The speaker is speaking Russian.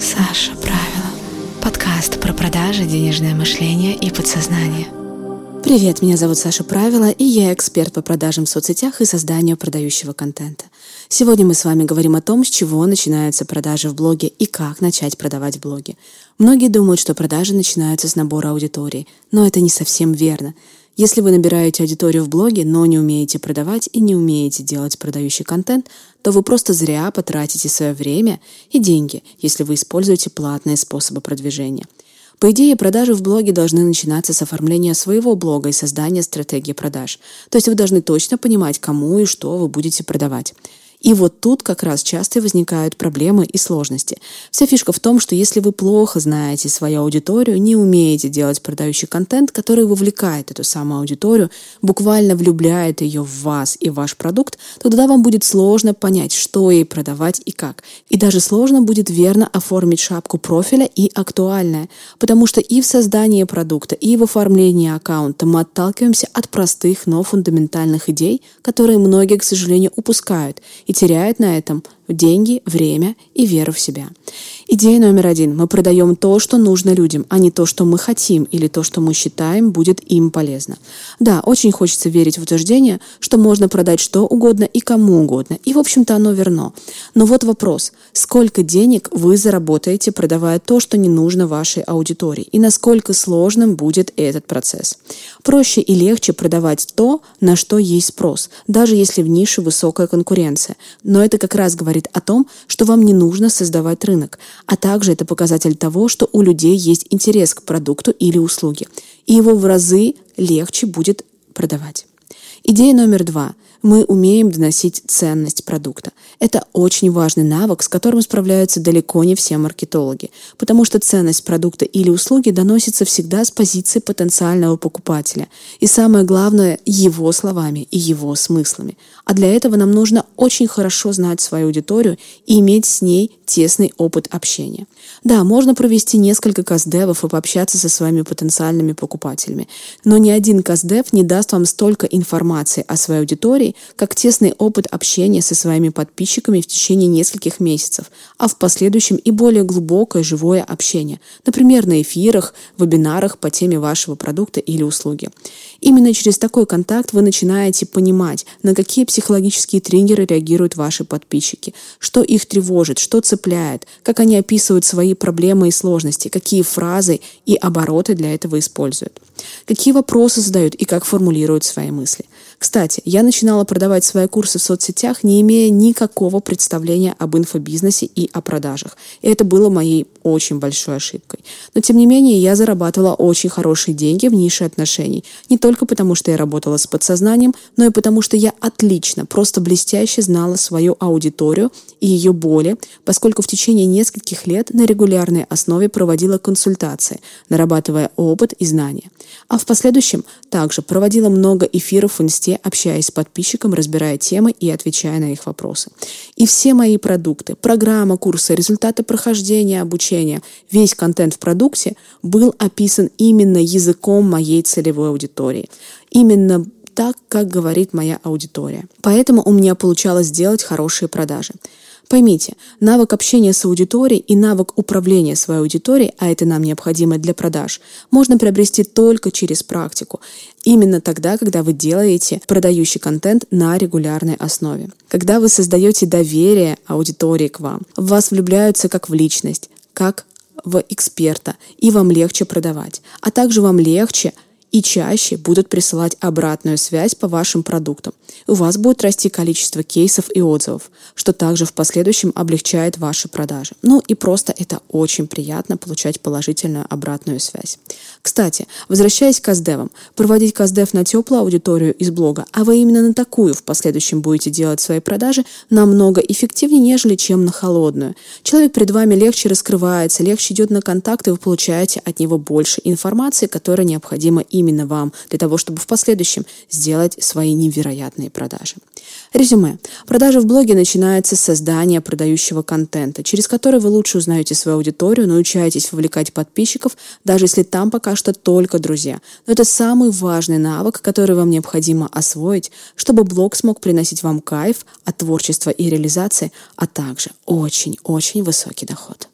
Саша Правила. Подкаст про продажи, денежное мышление и подсознание. Привет, меня зовут Саша Правила, и я эксперт по продажам в соцсетях и созданию продающего контента. Сегодня мы с вами говорим о том, с чего начинаются продажи в блоге и как начать продавать в блоге. Многие думают, что продажи начинаются с набора аудитории, но это не совсем верно. Если вы набираете аудиторию в блоге, но не умеете продавать и не умеете делать продающий контент, то вы просто зря потратите свое время и деньги, если вы используете платные способы продвижения. По идее, продажи в блоге должны начинаться с оформления своего блога и создания стратегии продаж. То есть вы должны точно понимать, кому и что вы будете продавать. И вот тут как раз часто возникают проблемы и сложности. Вся фишка в том, что если вы плохо знаете свою аудиторию, не умеете делать продающий контент, который вовлекает эту самую аудиторию, буквально влюбляет ее в вас и ваш продукт, то тогда вам будет сложно понять, что ей продавать и как. И даже сложно будет верно оформить шапку профиля и актуальное, потому что и в создании продукта, и в оформлении аккаунта мы отталкиваемся от простых, но фундаментальных идей, которые многие, к сожалению, упускают и теряют на этом деньги, время и веру в себя. Идея номер один. Мы продаем то, что нужно людям, а не то, что мы хотим или то, что мы считаем будет им полезно. Да, очень хочется верить в утверждение, что можно продать что угодно и кому угодно. И, в общем-то, оно верно. Но вот вопрос. Сколько денег вы заработаете, продавая то, что не нужно вашей аудитории? И насколько сложным будет этот процесс? Проще и легче продавать то, на что есть спрос, даже если в нише высокая конкуренция. Но это как раз говорит о том, что вам не нужно создавать рынок, а также это показатель того, что у людей есть интерес к продукту или услуге, и его в разы легче будет продавать. Идея номер два – мы умеем доносить ценность продукта. Это очень важный навык, с которым справляются далеко не все маркетологи, потому что ценность продукта или услуги доносится всегда с позиции потенциального покупателя. И самое главное, его словами и его смыслами. А для этого нам нужно очень хорошо знать свою аудиторию и иметь с ней тесный опыт общения. Да, можно провести несколько каздевов и пообщаться со своими потенциальными покупателями, но ни один каздев не даст вам столько информации о своей аудитории, как тесный опыт общения со своими подписчиками в течение нескольких месяцев, а в последующем и более глубокое живое общение, например, на эфирах, вебинарах по теме вашего продукта или услуги. Именно через такой контакт вы начинаете понимать, на какие психологические триггеры реагируют ваши подписчики, что их тревожит, что цепляет, как они описывают свои проблемы и сложности, какие фразы и обороты для этого используют, какие вопросы задают и как формулируют свои мысли. Кстати, я начинала продавать свои курсы в соцсетях, не имея никакого представления об инфобизнесе и о продажах. И это было моей очень большой ошибкой. Но, тем не менее, я зарабатывала очень хорошие деньги в нише отношений. Не только потому, что я работала с подсознанием, но и потому, что я отлично, просто блестяще знала свою аудиторию и ее боли, поскольку в течение нескольких лет на регулярной основе проводила консультации, нарабатывая опыт и знания. А в последующем также проводила много эфиров в инсте, общаясь с подписчиком, разбирая темы и отвечая на их вопросы. И все мои продукты, программа, курсы, результаты прохождения, обучения, весь контент в продукте был описан именно языком моей целевой аудитории. Именно так, как говорит моя аудитория. Поэтому у меня получалось делать хорошие продажи. Поймите, навык общения с аудиторией и навык управления своей аудиторией, а это нам необходимо для продаж, можно приобрести только через практику. Именно тогда, когда вы делаете продающий контент на регулярной основе. Когда вы создаете доверие аудитории к вам, в вас влюбляются как в личность, как в эксперта, и вам легче продавать. А также вам легче – и чаще будут присылать обратную связь по вашим продуктам. У вас будет расти количество кейсов и отзывов, что также в последующем облегчает ваши продажи. Ну и просто это очень приятно получать положительную обратную связь. Кстати, возвращаясь к каздевам, проводить каздев на теплую аудиторию из блога, а вы именно на такую в последующем будете делать свои продажи, намного эффективнее, нежели чем на холодную. Человек перед вами легче раскрывается, легче идет на контакт, и вы получаете от него больше информации, которая необходима именно вам, для того, чтобы в последующем сделать свои невероятные продажи. Резюме. Продажи в блоге начинаются с создания продающего контента, через который вы лучше узнаете свою аудиторию, научаетесь вовлекать подписчиков, даже если там пока что только друзья. Но это самый важный навык, который вам необходимо освоить, чтобы блог смог приносить вам кайф от творчества и реализации, а также очень-очень высокий доход.